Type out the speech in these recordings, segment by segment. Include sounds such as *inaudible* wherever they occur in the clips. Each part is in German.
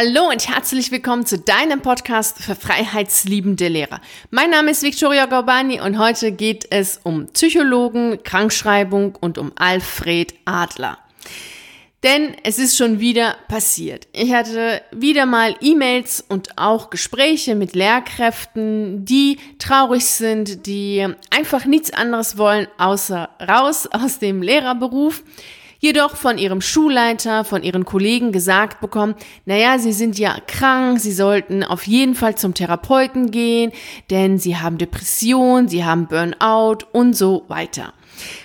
Hallo und herzlich willkommen zu deinem Podcast für freiheitsliebende Lehrer. Mein Name ist Victoria Gorbani und heute geht es um Psychologen, Krankschreibung und um Alfred Adler. Denn es ist schon wieder passiert. Ich hatte wieder mal E-Mails und auch Gespräche mit Lehrkräften, die traurig sind, die einfach nichts anderes wollen, außer raus aus dem Lehrerberuf jedoch von ihrem Schulleiter, von ihren Kollegen gesagt bekommen, naja, sie sind ja krank, sie sollten auf jeden Fall zum Therapeuten gehen, denn sie haben Depression, sie haben Burnout und so weiter.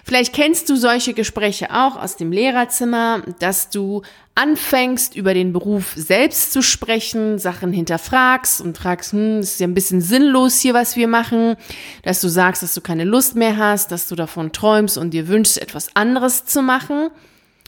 Vielleicht kennst du solche Gespräche auch aus dem Lehrerzimmer, dass du anfängst, über den Beruf selbst zu sprechen, Sachen hinterfragst und fragst, hm, ist ja ein bisschen sinnlos hier, was wir machen, dass du sagst, dass du keine Lust mehr hast, dass du davon träumst und dir wünschst, etwas anderes zu machen.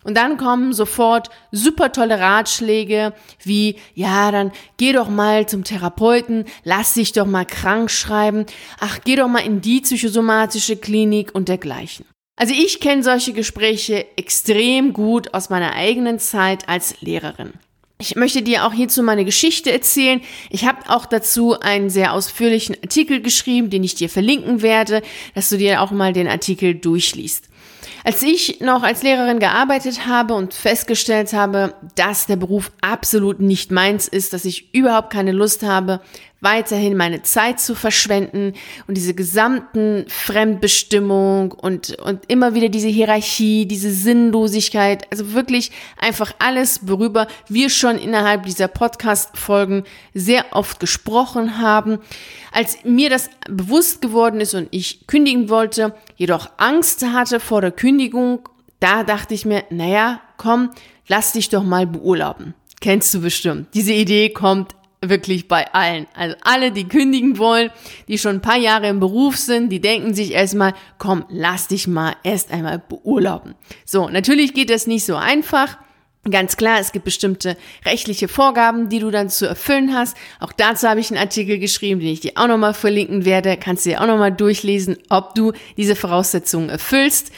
Und dann kommen sofort super tolle Ratschläge wie, ja, dann geh doch mal zum Therapeuten, lass dich doch mal krank schreiben, ach, geh doch mal in die psychosomatische Klinik und dergleichen. Also ich kenne solche Gespräche extrem gut aus meiner eigenen Zeit als Lehrerin. Ich möchte dir auch hierzu meine Geschichte erzählen. Ich habe auch dazu einen sehr ausführlichen Artikel geschrieben, den ich dir verlinken werde, dass du dir auch mal den Artikel durchliest. Als ich noch als Lehrerin gearbeitet habe und festgestellt habe, dass der Beruf absolut nicht meins ist, dass ich überhaupt keine Lust habe, weiterhin meine Zeit zu verschwenden und diese gesamten Fremdbestimmung und, und immer wieder diese Hierarchie, diese Sinnlosigkeit, also wirklich einfach alles, worüber wir schon innerhalb dieser Podcast-Folgen sehr oft gesprochen haben. Als mir das bewusst geworden ist und ich kündigen wollte, jedoch Angst hatte vor der Kündigung, da dachte ich mir, naja, komm, lass dich doch mal beurlauben. Kennst du bestimmt. Diese Idee kommt wirklich bei allen. Also alle, die kündigen wollen, die schon ein paar Jahre im Beruf sind, die denken sich erstmal, komm, lass dich mal erst einmal beurlauben. So, natürlich geht das nicht so einfach. Ganz klar, es gibt bestimmte rechtliche Vorgaben, die du dann zu erfüllen hast. Auch dazu habe ich einen Artikel geschrieben, den ich dir auch nochmal verlinken werde. Kannst du dir auch nochmal durchlesen, ob du diese Voraussetzungen erfüllst.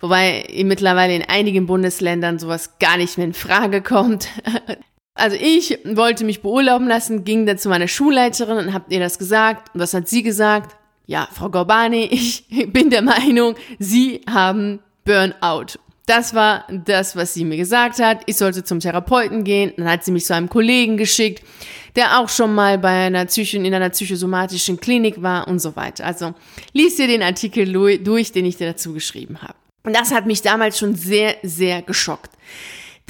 Wobei mittlerweile in einigen Bundesländern sowas gar nicht mehr in Frage kommt. *laughs* Also ich wollte mich beurlauben lassen, ging dann zu meiner Schulleiterin und habt ihr das gesagt. Und was hat sie gesagt? Ja, Frau Gorbani, *laughs* ich bin der Meinung, Sie haben Burnout. Das war das, was sie mir gesagt hat. Ich sollte zum Therapeuten gehen. Dann hat sie mich zu einem Kollegen geschickt, der auch schon mal bei einer Psycho in einer psychosomatischen Klinik war und so weiter. Also lies dir den Artikel durch, den ich dir dazu geschrieben habe. Und das hat mich damals schon sehr, sehr geschockt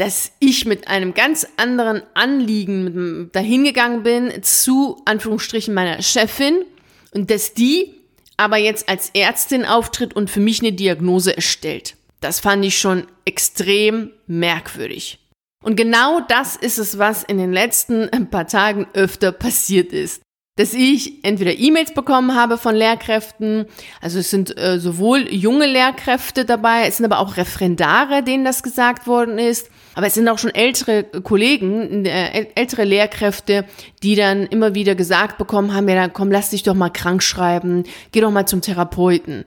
dass ich mit einem ganz anderen Anliegen dahingegangen bin zu Anführungsstrichen meiner Chefin und dass die aber jetzt als Ärztin auftritt und für mich eine Diagnose erstellt. Das fand ich schon extrem merkwürdig. Und genau das ist es, was in den letzten paar Tagen öfter passiert ist dass ich entweder E-Mails bekommen habe von Lehrkräften, also es sind äh, sowohl junge Lehrkräfte dabei, es sind aber auch Referendare, denen das gesagt worden ist, aber es sind auch schon ältere Kollegen, äh, ältere Lehrkräfte, die dann immer wieder gesagt bekommen haben, ja, dann komm, lass dich doch mal krank schreiben, geh doch mal zum Therapeuten.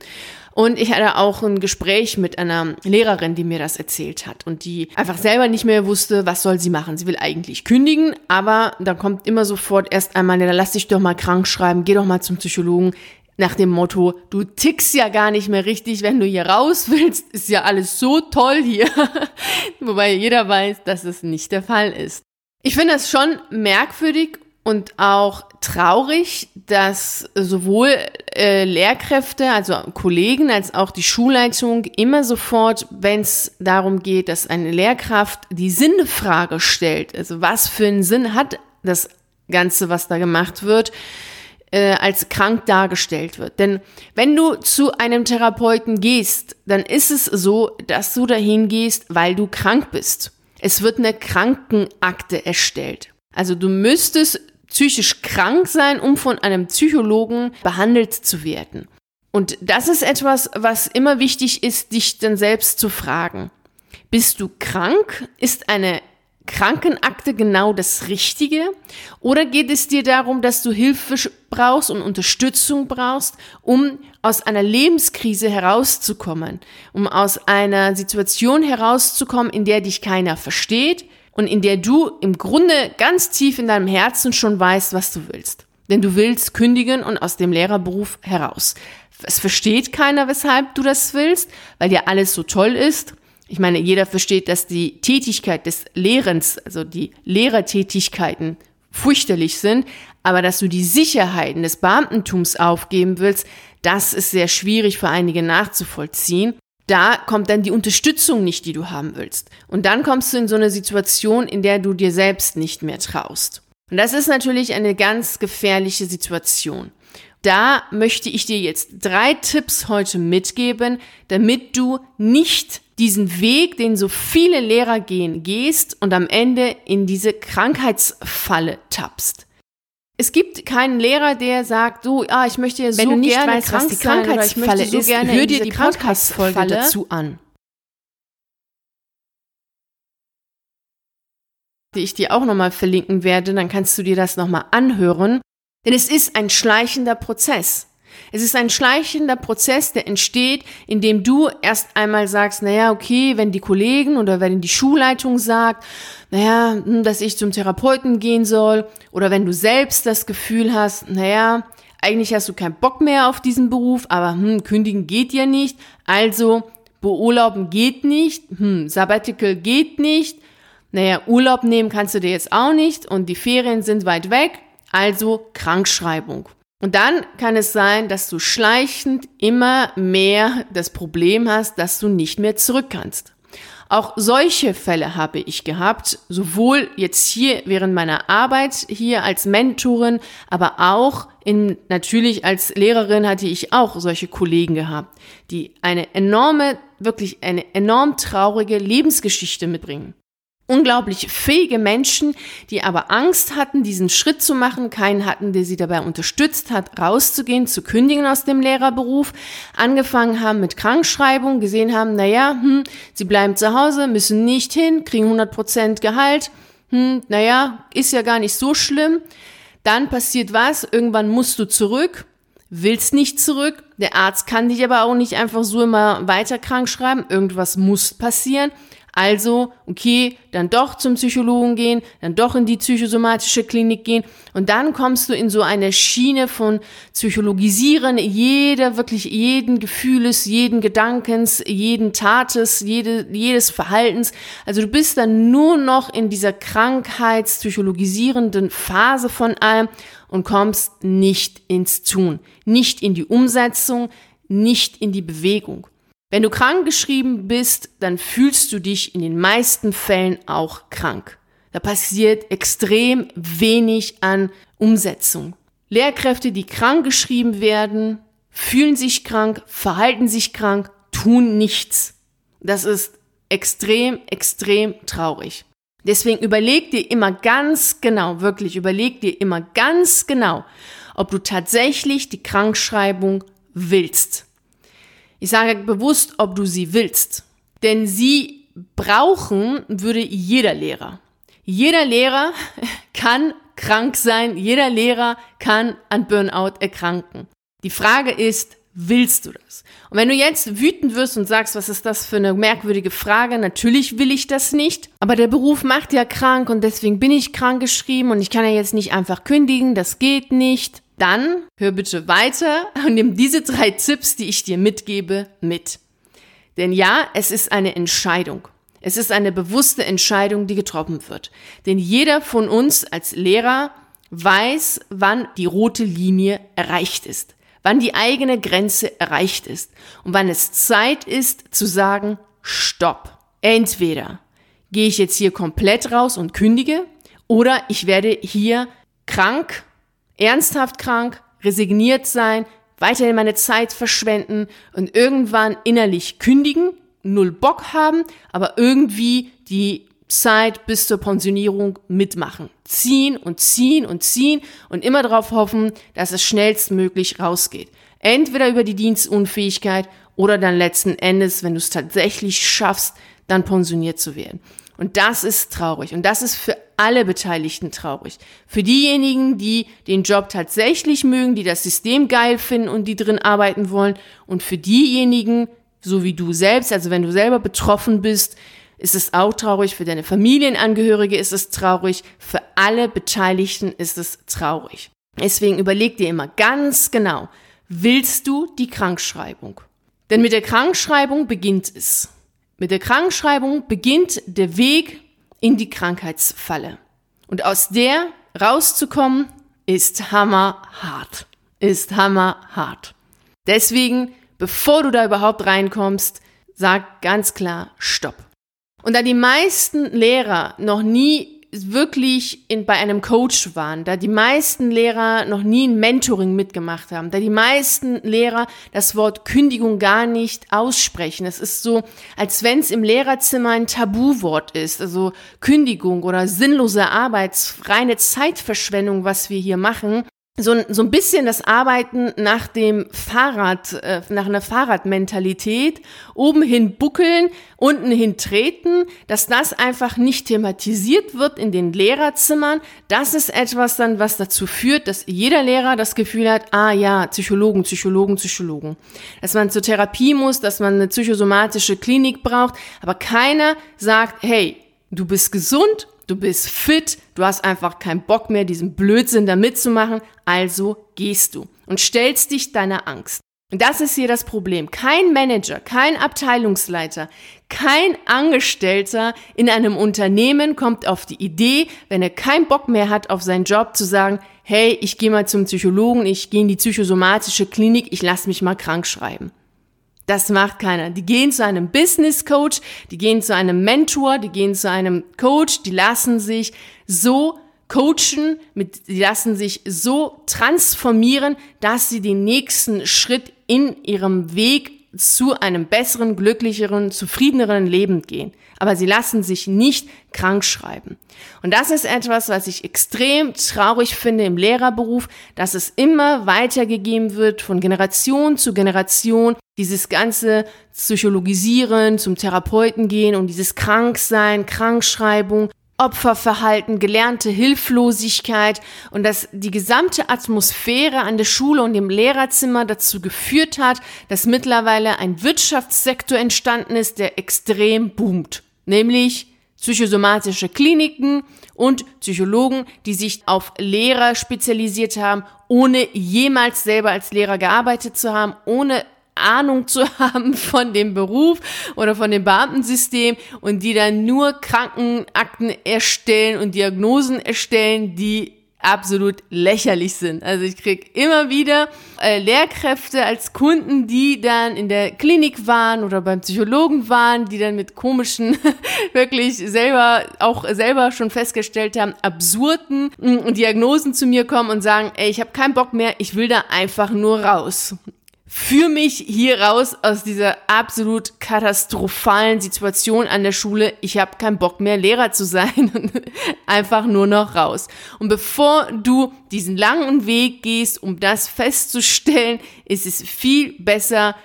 Und ich hatte auch ein Gespräch mit einer Lehrerin, die mir das erzählt hat und die einfach selber nicht mehr wusste, was soll sie machen. Sie will eigentlich kündigen, aber dann kommt immer sofort erst einmal, ja, lass dich doch mal krank schreiben, geh doch mal zum Psychologen. Nach dem Motto, du tickst ja gar nicht mehr richtig, wenn du hier raus willst, ist ja alles so toll hier. *laughs* Wobei jeder weiß, dass es nicht der Fall ist. Ich finde das schon merkwürdig und auch traurig, dass sowohl äh, Lehrkräfte, also Kollegen, als auch die Schulleitung immer sofort, wenn es darum geht, dass eine Lehrkraft die Sinnfrage stellt, also was für einen Sinn hat das Ganze, was da gemacht wird, äh, als krank dargestellt wird. Denn wenn du zu einem Therapeuten gehst, dann ist es so, dass du dahin gehst, weil du krank bist. Es wird eine Krankenakte erstellt. Also du müsstest psychisch krank sein, um von einem Psychologen behandelt zu werden. Und das ist etwas, was immer wichtig ist, dich dann selbst zu fragen. Bist du krank? Ist eine Krankenakte genau das Richtige? Oder geht es dir darum, dass du Hilfe brauchst und Unterstützung brauchst, um aus einer Lebenskrise herauszukommen, um aus einer Situation herauszukommen, in der dich keiner versteht, und in der du im Grunde ganz tief in deinem Herzen schon weißt, was du willst. Denn du willst kündigen und aus dem Lehrerberuf heraus. Es versteht keiner, weshalb du das willst, weil dir alles so toll ist. Ich meine, jeder versteht, dass die Tätigkeit des Lehrens, also die Lehrertätigkeiten fürchterlich sind, aber dass du die Sicherheiten des Beamtentums aufgeben willst, das ist sehr schwierig für einige nachzuvollziehen da kommt dann die Unterstützung nicht, die du haben willst. Und dann kommst du in so eine Situation, in der du dir selbst nicht mehr traust. Und das ist natürlich eine ganz gefährliche Situation. Da möchte ich dir jetzt drei Tipps heute mitgeben, damit du nicht diesen Weg, den so viele Lehrer gehen, gehst und am Ende in diese Krankheitsfalle tappst. Es gibt keinen Lehrer, der sagt, so, ah, ich möchte ja so Wenn du nicht gerne weißt, krank was die Krankheitsfalle so ist, gerne hör dir die Podcast-Folge Krankheitsfalle dazu an. die ich dir auch nochmal verlinken werde, dann kannst du dir das nochmal anhören. Denn es ist ein schleichender Prozess. Es ist ein schleichender Prozess, der entsteht, indem du erst einmal sagst, naja, okay, wenn die Kollegen oder wenn die Schulleitung sagt, naja, hm, dass ich zum Therapeuten gehen soll, oder wenn du selbst das Gefühl hast, naja, eigentlich hast du keinen Bock mehr auf diesen Beruf, aber hm, kündigen geht ja nicht, also beurlauben geht nicht, hm, Sabbatical geht nicht, naja, Urlaub nehmen kannst du dir jetzt auch nicht und die Ferien sind weit weg, also Krankschreibung. Und dann kann es sein, dass du schleichend immer mehr das Problem hast, dass du nicht mehr zurück kannst. Auch solche Fälle habe ich gehabt, sowohl jetzt hier während meiner Arbeit hier als Mentorin, aber auch in, natürlich als Lehrerin hatte ich auch solche Kollegen gehabt, die eine enorme, wirklich eine enorm traurige Lebensgeschichte mitbringen unglaublich fähige Menschen, die aber Angst hatten, diesen Schritt zu machen, keinen hatten, der sie dabei unterstützt hat, rauszugehen, zu kündigen aus dem Lehrerberuf, angefangen haben mit Krankschreibung, gesehen haben, naja, hm, sie bleiben zu Hause, müssen nicht hin, kriegen 100 Prozent Gehalt, hm, naja, ist ja gar nicht so schlimm. Dann passiert was, irgendwann musst du zurück, willst nicht zurück, der Arzt kann dich aber auch nicht einfach so immer weiter krank schreiben, irgendwas muss passieren. Also, okay, dann doch zum Psychologen gehen, dann doch in die psychosomatische Klinik gehen und dann kommst du in so eine Schiene von Psychologisieren jeder, wirklich jeden Gefühles, jeden Gedankens, jeden Tates, jede, jedes Verhaltens. Also du bist dann nur noch in dieser krankheitspsychologisierenden Phase von allem und kommst nicht ins Tun, nicht in die Umsetzung, nicht in die Bewegung. Wenn du krank geschrieben bist, dann fühlst du dich in den meisten Fällen auch krank. Da passiert extrem wenig an Umsetzung. Lehrkräfte, die krank geschrieben werden, fühlen sich krank, verhalten sich krank, tun nichts. Das ist extrem, extrem traurig. Deswegen überleg dir immer ganz genau, wirklich überleg dir immer ganz genau, ob du tatsächlich die Krankschreibung willst. Ich sage bewusst, ob du sie willst. Denn sie brauchen würde jeder Lehrer. Jeder Lehrer *laughs* kann krank sein, jeder Lehrer kann an Burnout erkranken. Die Frage ist, willst du das? Und wenn du jetzt wütend wirst und sagst, was ist das für eine merkwürdige Frage, natürlich will ich das nicht, aber der Beruf macht ja krank und deswegen bin ich krank geschrieben und ich kann ja jetzt nicht einfach kündigen, das geht nicht dann hör bitte weiter und nimm diese drei Tipps, die ich dir mitgebe, mit. Denn ja, es ist eine Entscheidung. Es ist eine bewusste Entscheidung, die getroffen wird. Denn jeder von uns als Lehrer weiß, wann die rote Linie erreicht ist, wann die eigene Grenze erreicht ist und wann es Zeit ist zu sagen, stopp. Entweder gehe ich jetzt hier komplett raus und kündige oder ich werde hier krank ernsthaft krank, resigniert sein, weiterhin meine Zeit verschwenden und irgendwann innerlich kündigen, null Bock haben, aber irgendwie die Zeit bis zur Pensionierung mitmachen. Ziehen und ziehen und ziehen und immer darauf hoffen, dass es schnellstmöglich rausgeht. Entweder über die Dienstunfähigkeit oder dann letzten Endes, wenn du es tatsächlich schaffst, dann pensioniert zu werden. Und das ist traurig. Und das ist für alle Beteiligten traurig. Für diejenigen, die den Job tatsächlich mögen, die das System geil finden und die drin arbeiten wollen. Und für diejenigen, so wie du selbst, also wenn du selber betroffen bist, ist es auch traurig, für deine Familienangehörige ist es traurig, für alle Beteiligten ist es traurig. Deswegen überleg dir immer ganz genau, willst du die Krankschreibung? Denn mit der Krankschreibung beginnt es. Mit der Krankschreibung beginnt der Weg in die Krankheitsfalle. Und aus der rauszukommen, ist hammerhart. Ist hammerhart. Deswegen, bevor du da überhaupt reinkommst, sag ganz klar Stopp. Und da die meisten Lehrer noch nie wirklich in, bei einem Coach waren, da die meisten Lehrer noch nie ein Mentoring mitgemacht haben, da die meisten Lehrer das Wort Kündigung gar nicht aussprechen. Es ist so, als wenn es im Lehrerzimmer ein Tabuwort ist, also Kündigung oder sinnlose Arbeit, reine Zeitverschwendung, was wir hier machen so, so ein bisschen das Arbeiten nach dem Fahrrad, äh, nach einer Fahrradmentalität, oben hin buckeln, unten hin treten, dass das einfach nicht thematisiert wird in den Lehrerzimmern. Das ist etwas dann, was dazu führt, dass jeder Lehrer das Gefühl hat, ah ja, Psychologen, Psychologen, Psychologen. Dass man zur Therapie muss, dass man eine psychosomatische Klinik braucht, aber keiner sagt, hey, du bist gesund du bist fit, du hast einfach keinen Bock mehr, diesen Blödsinn da mitzumachen, also gehst du und stellst dich deiner Angst. Und das ist hier das Problem. Kein Manager, kein Abteilungsleiter, kein Angestellter in einem Unternehmen kommt auf die Idee, wenn er keinen Bock mehr hat auf seinen Job, zu sagen, hey, ich gehe mal zum Psychologen, ich gehe in die psychosomatische Klinik, ich lasse mich mal krank schreiben. Das macht keiner. Die gehen zu einem Business Coach, die gehen zu einem Mentor, die gehen zu einem Coach, die lassen sich so coachen, mit, die lassen sich so transformieren, dass sie den nächsten Schritt in ihrem Weg zu einem besseren, glücklicheren, zufriedeneren Leben gehen aber sie lassen sich nicht krank schreiben. Und das ist etwas, was ich extrem traurig finde im Lehrerberuf, dass es immer weitergegeben wird von Generation zu Generation, dieses ganze Psychologisieren, zum Therapeuten gehen und dieses Kranksein, Krankschreibung, Opferverhalten, gelernte Hilflosigkeit und dass die gesamte Atmosphäre an der Schule und im Lehrerzimmer dazu geführt hat, dass mittlerweile ein Wirtschaftssektor entstanden ist, der extrem boomt. Nämlich psychosomatische Kliniken und Psychologen, die sich auf Lehrer spezialisiert haben, ohne jemals selber als Lehrer gearbeitet zu haben, ohne Ahnung zu *laughs* haben von dem Beruf oder von dem Beamtensystem und die dann nur Krankenakten erstellen und Diagnosen erstellen, die absolut lächerlich sind. Also ich krieg immer wieder äh, Lehrkräfte als Kunden, die dann in der Klinik waren oder beim Psychologen waren, die dann mit komischen, *laughs* wirklich selber auch selber schon festgestellt haben, absurden mm, Diagnosen zu mir kommen und sagen, ey, ich habe keinen Bock mehr, ich will da einfach nur raus führ mich hier raus aus dieser absolut katastrophalen Situation an der Schule. Ich habe keinen Bock mehr, Lehrer zu sein. *laughs* Einfach nur noch raus. Und bevor du diesen langen Weg gehst, um das festzustellen, ist es viel besser,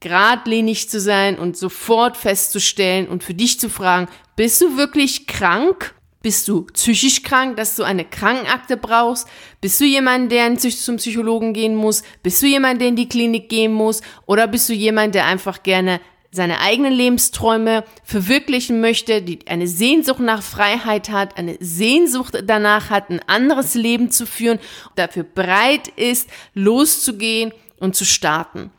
geradlinig zu sein und sofort festzustellen und für dich zu fragen, bist du wirklich krank bist du psychisch krank, dass du eine Krankenakte brauchst? Bist du jemand, der zum Psychologen gehen muss? Bist du jemand, der in die Klinik gehen muss? Oder bist du jemand, der einfach gerne seine eigenen Lebensträume verwirklichen möchte, die eine Sehnsucht nach Freiheit hat, eine Sehnsucht danach hat, ein anderes Leben zu führen, dafür bereit ist, loszugehen und zu starten.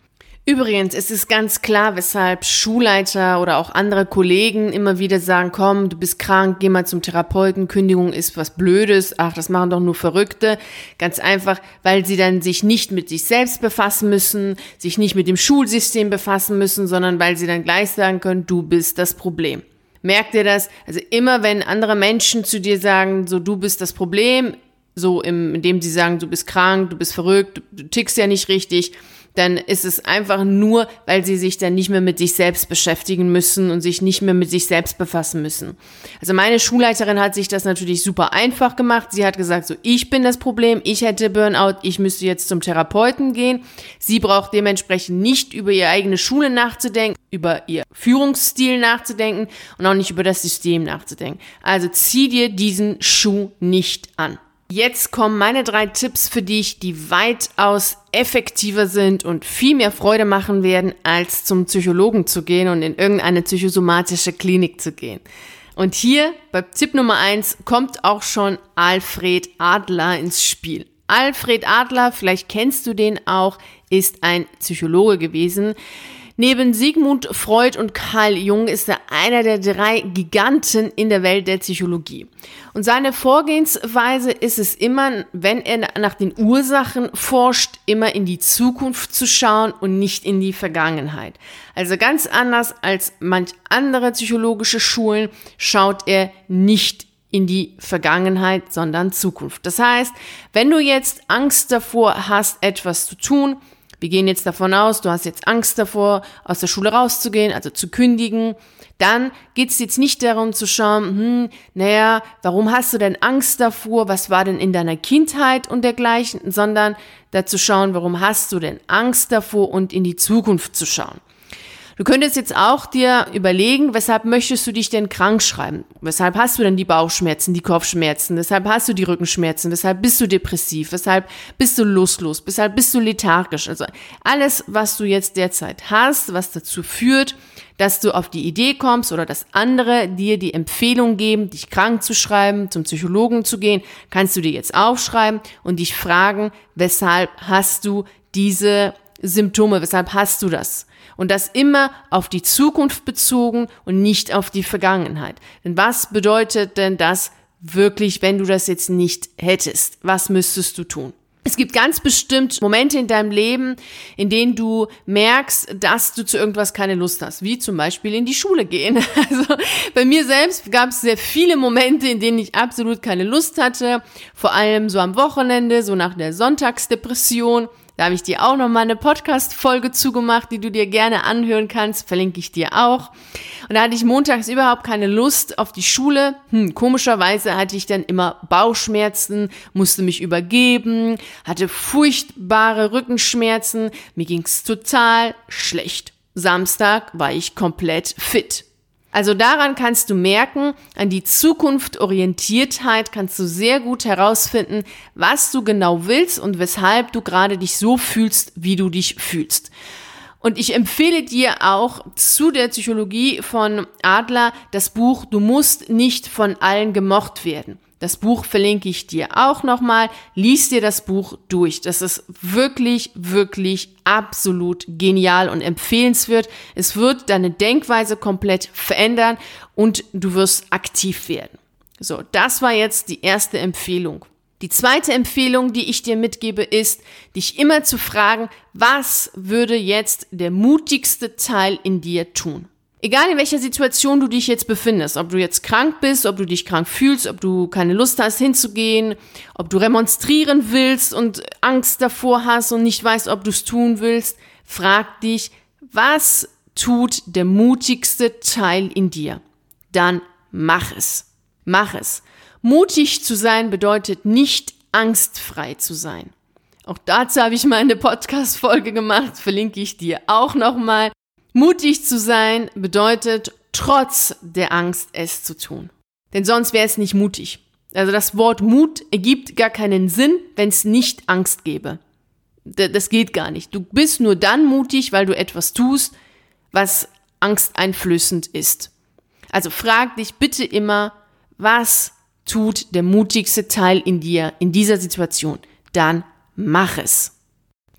Übrigens, es ist ganz klar, weshalb Schulleiter oder auch andere Kollegen immer wieder sagen, komm, du bist krank, geh mal zum Therapeuten, Kündigung ist was Blödes, ach, das machen doch nur Verrückte. Ganz einfach, weil sie dann sich nicht mit sich selbst befassen müssen, sich nicht mit dem Schulsystem befassen müssen, sondern weil sie dann gleich sagen können, du bist das Problem. Merkt ihr das? Also immer wenn andere Menschen zu dir sagen, so du bist das Problem, so im, indem sie sagen, du bist krank, du bist verrückt, du tickst ja nicht richtig, dann ist es einfach nur, weil sie sich dann nicht mehr mit sich selbst beschäftigen müssen und sich nicht mehr mit sich selbst befassen müssen. Also meine Schulleiterin hat sich das natürlich super einfach gemacht. Sie hat gesagt, so ich bin das Problem, ich hätte Burnout, ich müsste jetzt zum Therapeuten gehen. Sie braucht dementsprechend nicht über ihre eigene Schule nachzudenken, über ihr Führungsstil nachzudenken und auch nicht über das System nachzudenken. Also zieh dir diesen Schuh nicht an. Jetzt kommen meine drei Tipps für dich, die weitaus effektiver sind und viel mehr Freude machen werden, als zum Psychologen zu gehen und in irgendeine psychosomatische Klinik zu gehen. Und hier bei Tipp Nummer eins kommt auch schon Alfred Adler ins Spiel. Alfred Adler, vielleicht kennst du den auch, ist ein Psychologe gewesen, Neben Sigmund Freud und Carl Jung ist er einer der drei Giganten in der Welt der Psychologie. Und seine Vorgehensweise ist es immer, wenn er nach den Ursachen forscht, immer in die Zukunft zu schauen und nicht in die Vergangenheit. Also ganz anders als manch andere psychologische Schulen schaut er nicht in die Vergangenheit, sondern Zukunft. Das heißt, wenn du jetzt Angst davor hast, etwas zu tun, wir gehen jetzt davon aus, du hast jetzt Angst davor, aus der Schule rauszugehen, also zu kündigen. Dann geht es jetzt nicht darum zu schauen, hm, naja, warum hast du denn Angst davor? Was war denn in deiner Kindheit und dergleichen? Sondern dazu schauen, warum hast du denn Angst davor und in die Zukunft zu schauen. Du könntest jetzt auch dir überlegen, weshalb möchtest du dich denn krank schreiben? Weshalb hast du denn die Bauchschmerzen, die Kopfschmerzen? Weshalb hast du die Rückenschmerzen? Weshalb bist du depressiv? Weshalb bist du lustlos? Weshalb bist du lethargisch? Also alles, was du jetzt derzeit hast, was dazu führt, dass du auf die Idee kommst oder dass andere dir die Empfehlung geben, dich krank zu schreiben, zum Psychologen zu gehen, kannst du dir jetzt aufschreiben und dich fragen, weshalb hast du diese Symptome, weshalb hast du das? Und das immer auf die Zukunft bezogen und nicht auf die Vergangenheit. Denn was bedeutet denn das wirklich, wenn du das jetzt nicht hättest? Was müsstest du tun? Es gibt ganz bestimmt Momente in deinem Leben, in denen du merkst, dass du zu irgendwas keine Lust hast, wie zum Beispiel in die Schule gehen. *laughs* Also bei mir selbst gab es sehr viele Momente, in denen ich absolut keine Lust hatte, vor allem so am Wochenende, so nach der Sonntagsdepression. Da habe ich dir auch noch mal eine Podcast-Folge zugemacht, die du dir gerne anhören kannst. Verlinke ich dir auch. Und da hatte ich montags überhaupt keine Lust auf die Schule. Hm, komischerweise hatte ich dann immer Bauchschmerzen, musste mich übergeben, hatte furchtbare Rückenschmerzen. Mir ging's total schlecht. Samstag war ich komplett fit. Also daran kannst du merken, an die Zukunftorientiertheit kannst du sehr gut herausfinden, was du genau willst und weshalb du gerade dich so fühlst, wie du dich fühlst. Und ich empfehle dir auch zu der Psychologie von Adler das Buch Du musst nicht von allen gemocht werden. Das Buch verlinke ich dir auch nochmal. Lies dir das Buch durch. Das ist wirklich, wirklich absolut genial und empfehlenswert. Es wird deine Denkweise komplett verändern und du wirst aktiv werden. So, das war jetzt die erste Empfehlung. Die zweite Empfehlung, die ich dir mitgebe, ist, dich immer zu fragen, was würde jetzt der mutigste Teil in dir tun? Egal in welcher Situation du dich jetzt befindest, ob du jetzt krank bist, ob du dich krank fühlst, ob du keine Lust hast hinzugehen, ob du remonstrieren willst und Angst davor hast und nicht weißt, ob du es tun willst, frag dich, was tut der mutigste Teil in dir? Dann mach es. Mach es. Mutig zu sein bedeutet nicht angstfrei zu sein. Auch dazu habe ich mal eine Podcast-Folge gemacht, verlinke ich dir auch nochmal. Mutig zu sein bedeutet, trotz der Angst es zu tun. Denn sonst wäre es nicht mutig. Also das Wort Mut ergibt gar keinen Sinn, wenn es nicht Angst gäbe. Das geht gar nicht. Du bist nur dann mutig, weil du etwas tust, was angsteinflößend ist. Also frag dich bitte immer, was tut der mutigste Teil in dir in dieser Situation? Dann mach es.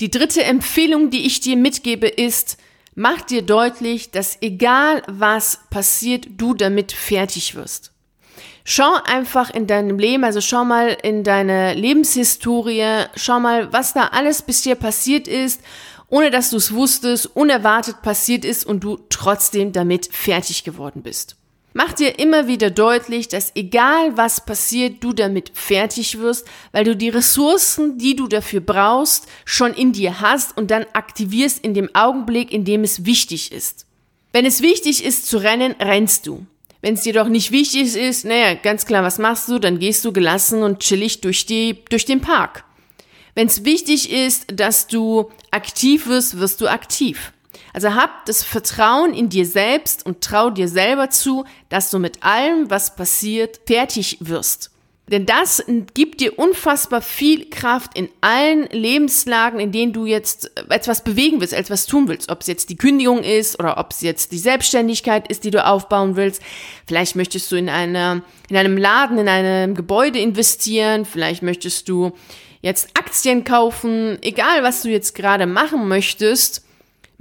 Die dritte Empfehlung, die ich dir mitgebe, ist, Mach dir deutlich, dass egal was passiert, du damit fertig wirst. Schau einfach in deinem Leben, also schau mal in deine Lebenshistorie, schau mal, was da alles bis dir passiert ist, ohne dass du es wusstest, unerwartet passiert ist und du trotzdem damit fertig geworden bist. Mach dir immer wieder deutlich, dass egal was passiert, du damit fertig wirst, weil du die Ressourcen, die du dafür brauchst, schon in dir hast und dann aktivierst in dem Augenblick, in dem es wichtig ist. Wenn es wichtig ist zu rennen, rennst du. Wenn es dir doch nicht wichtig ist, naja, ganz klar, was machst du? Dann gehst du gelassen und chillig durch, die, durch den Park. Wenn es wichtig ist, dass du aktiv wirst, wirst du aktiv. Also hab das Vertrauen in dir selbst und trau dir selber zu, dass du mit allem, was passiert, fertig wirst. Denn das gibt dir unfassbar viel Kraft in allen Lebenslagen, in denen du jetzt etwas bewegen willst, etwas tun willst. Ob es jetzt die Kündigung ist oder ob es jetzt die Selbstständigkeit ist, die du aufbauen willst. Vielleicht möchtest du in, einer, in einem Laden, in einem Gebäude investieren. Vielleicht möchtest du jetzt Aktien kaufen. Egal, was du jetzt gerade machen möchtest,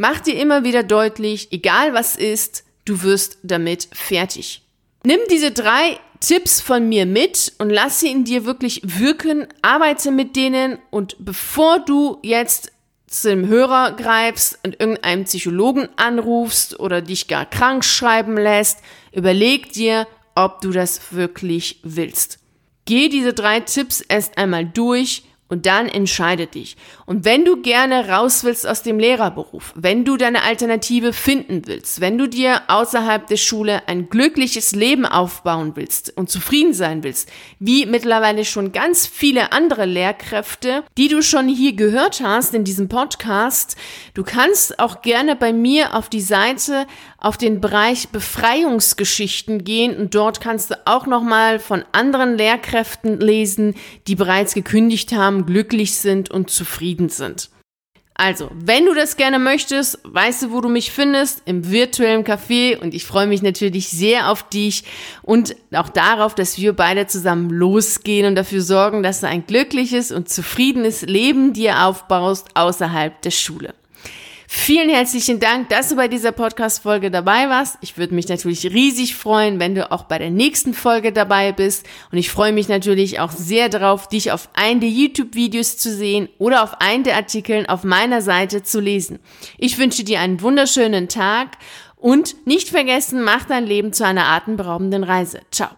mach dir immer wieder deutlich, egal was ist, du wirst damit fertig. Nimm diese drei Tipps von mir mit und lass sie in dir wirklich wirken, arbeite mit denen und bevor du jetzt zu dem Hörer greifst und irgendeinem Psychologen anrufst oder dich gar krank schreiben lässt, überleg dir, ob du das wirklich willst. Geh diese drei Tipps erst einmal durch und dann entscheide dich. Und wenn du gerne raus willst aus dem Lehrerberuf, wenn du deine Alternative finden willst, wenn du dir außerhalb der Schule ein glückliches Leben aufbauen willst und zufrieden sein willst, wie mittlerweile schon ganz viele andere Lehrkräfte, die du schon hier gehört hast in diesem Podcast, du kannst auch gerne bei mir auf die Seite auf den Bereich Befreiungsgeschichten gehen und dort kannst du auch nochmal von anderen Lehrkräften lesen, die bereits gekündigt haben, glücklich sind und zufrieden sind. Also, wenn du das gerne möchtest, weißt du, wo du mich findest, im virtuellen Café und ich freue mich natürlich sehr auf dich und auch darauf, dass wir beide zusammen losgehen und dafür sorgen, dass du ein glückliches und zufriedenes Leben dir aufbaust außerhalb der Schule. Vielen herzlichen Dank, dass du bei dieser Podcast-Folge dabei warst. Ich würde mich natürlich riesig freuen, wenn du auch bei der nächsten Folge dabei bist. Und ich freue mich natürlich auch sehr darauf, dich auf einen der YouTube-Videos zu sehen oder auf einen der Artikeln auf meiner Seite zu lesen. Ich wünsche dir einen wunderschönen Tag und nicht vergessen, mach dein Leben zu einer atemberaubenden Reise. Ciao.